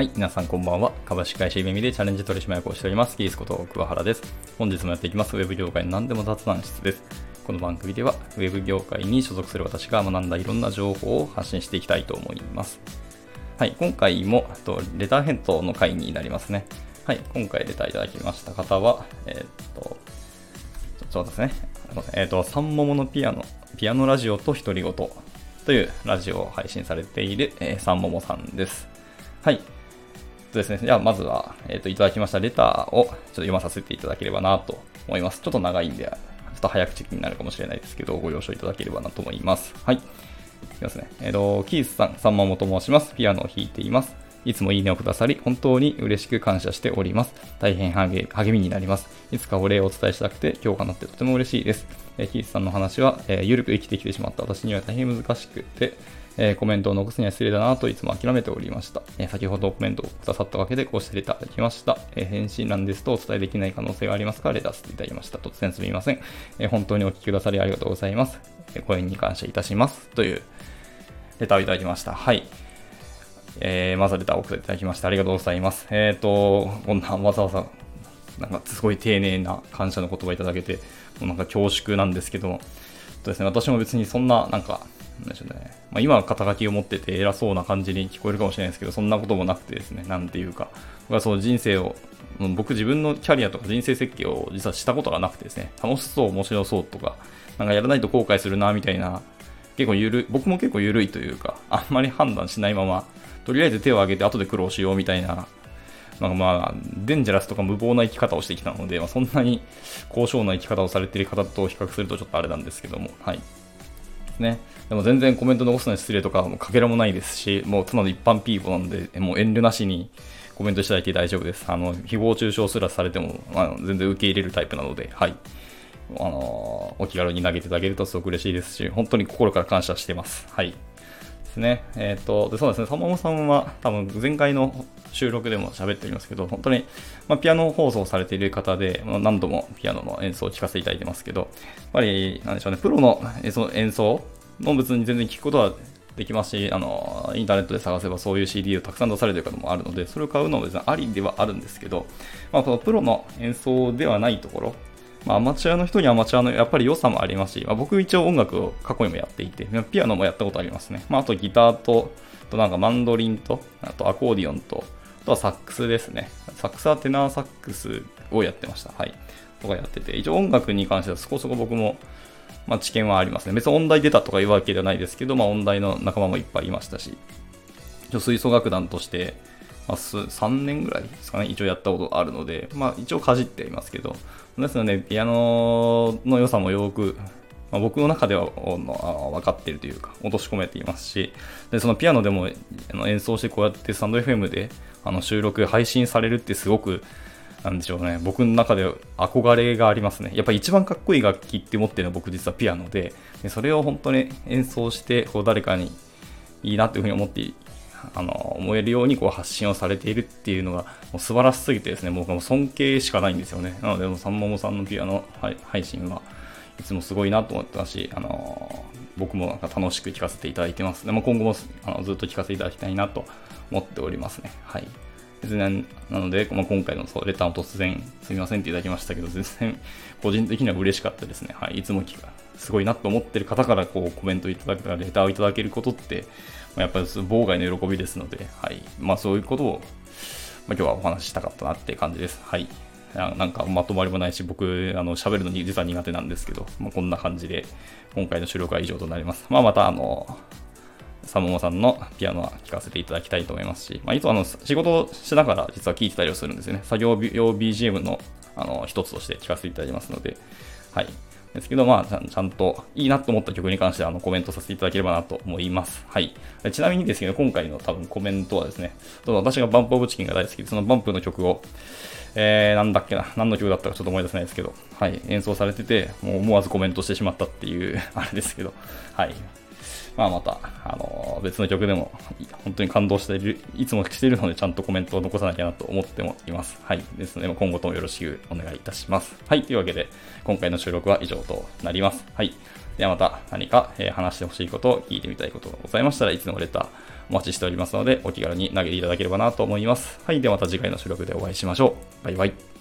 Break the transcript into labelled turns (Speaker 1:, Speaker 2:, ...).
Speaker 1: はい、皆さんこんばんは。株式会社イベミでチャレンジ取締役をしております、キースこと桑原です。本日もやっていきます、ウェブ業界の何でも雑談室です。この番組では、ウェブ業界に所属する私が学んだいろんな情報を発信していきたいと思います。はい、今回も、とレター返答の回になりますね。はい、今回レターいただきました方は、えー、っと、そうですね。えー、っと、三桃のピアノ、ピアノラジオと独り言というラジオを配信されている、えー、三桃さんです。はい。とですね、じゃあまずは、えっ、ー、と、いただきましたレターをちょっと読まさせていただければなと思います。ちょっと長いんで、ちょっと早口になるかもしれないですけど、ご了承いただければなと思います。はい。いきますね。えっ、ー、と、キースさん、さんまもと申します。ピアノを弾いています。いつもいいねをくださり、本当に嬉しく感謝しております。大変励みになります。いつかお礼をお伝えしたくて、今日かなってとても嬉しいです。えー、キースさんの話は、えー、ゆるく生きてきてしまった私には大変難しくて、えー、コメントを残すには失礼だなといつも諦めておりました。えー、先ほどコメントをくださったわけでこうしていただきました。えー、返信欄ですとお伝えできない可能性がありますか？レターさせていただきました。突然すみません。え本当にお聞きくださりありがとうございます。え声に感謝いたします。というレターをいただきました。はい。えー、まずレターを送っていただきましてありがとうございます。えっ、と、こんなわざわざ、なんかすごい丁寧な感謝の言葉いただけて、もうなんか恐縮なんですけど、とですね、私も別にそんな、なんか、なんでしょうね。まあ、今は肩書きを持ってて偉そうな感じに聞こえるかもしれないですけど、そんなこともなくてですね、なんていうか、僕はその人生を、僕自分のキャリアとか人生設計を実はしたことがなくてですね、楽しそう、面白そうとか、なんかやらないと後悔するな、みたいな、結構ゆる、僕も結構緩いというか、あんまり判断しないまま、とりあえず手を挙げて後で苦労しようみたいななんかまあ、デンジャラスとか無謀な生き方をしてきたので、まあ、そんなに高尚な生き方をされている方と比較するとちょっとあれなんですけども、はい。ね。でも全然コメント残すのに失礼とか、もかけらもないですし、もうただの一般ピーポーなんで、もう遠慮なしにコメントいただいて大丈夫です。あの、誹謗中傷すらされても、まあ、全然受け入れるタイプなので、はい。あのお気軽に投げていただけるとすごく嬉しいですし、本当に心から感謝してます。はい。ですね。えっ、ー、と、でそうですね、サマモさんは多分前回の収録でも喋っておりますけど、本当に、まあ、ピアノ放送されている方で、ま、何度もピアノの演奏を聴かせていただいてますけど、やっぱり、なんでしょうね、プロの演奏演奏も別に全然聞くことはできますし、あの、インターネットで探せばそういう CD をたくさん出されている方もあるので、それを買うのも別にありではあるんですけど、まあ、このプロの演奏ではないところ、まあ、アマチュアの人にアマチュアのやっぱり良さもありますし、まあ、僕一応音楽を過去にもやっていて、ピアノもやったことありますね。まあ、あとギターと、となんかマンドリンと、あとアコーディオンと、あとはサックスですね。サックスはテナーサックスをやってました。はい。とかやってて、一応音楽に関してはそこそこ僕も、まあ、知見はありますね。別に音大出たとかいうわけではないですけど、まあ、音大の仲間もいっぱいいましたし、吹奏楽団として、まあ、3年ぐらいですかね、一応やったことあるので、まあ、一応かじっていますけど、ですので、ピアノの良さもよく、まあ、僕の中では分かってるというか、落とし込めていますし、でそのピアノでも演奏してこうやってスタンド FM であの収録、配信されるってすごく、なんでしょうね、僕の中で憧れがありますね。やっぱり一番かっこいい楽器って思ってるのは僕実はピアノで、でそれを本当に演奏してこう誰かにいいなというふうに思ってあの思えるようにこう発信をされているっていうのがもう素晴らしすぎてですね、僕はも尊敬しかないんですよね。なので、も三桃さんのピアノ配信はいつもすごいなと思ってたし、あの僕もなんか楽しく聞かせていただいてます。でも今後もあのずっと聞かせていただきたいなと思っておりますね。はい。別になので、まあ、今回のそうレターを突然すみませんっていただきましたけど、全然個人的には嬉しかったですね。はい。いつもすごいなと思ってる方からこうコメントいただけたら、レターをいただけることって、やっぱり妨害の喜びですので、はい。まあそういうことを、まあ、今日はお話ししたかったなって感じです。はい。なんかまとまりもないし、僕、あの、喋るのに実は苦手なんですけど、まあ、こんな感じで、今回の収録は以上となります。まあ、また、あの、サモモさんのピアノは聴かせていただきたいと思いますし、まあ、いつもあの仕事をしながら実は聴いてたりをするんですよね。作業用 BGM のあの一つとして聴かせていただきますので、はい。ですけど、まあ、ちゃんといいなと思った曲に関してはあのコメントさせていただければなと思います。はい。ちなみにですけど、今回の多分コメントはですね、私がバンプオブチキンが大好きで、そのバンプの曲を、えー、なんだっけな、何の曲だったかちょっと思い出せないですけど、はい、演奏されてて、もう思わずコメントしてしまったっていうあれですけど、はい。まあ、また、あの別の曲でも本当に感動している、いつもしているのでちゃんとコメントを残さなきゃなと思ってもいます。はい。ですので、今後ともよろしくお願いいたします。はい。というわけで、今回の収録は以上となります。はい。ではまた何か、え話してほしいこと、聞いてみたいことがございましたらいつでもレターお待ちしておりますので、お気軽に投げていただければなと思います。はい。ではまた次回の収録でお会いしましょう。バイバイ。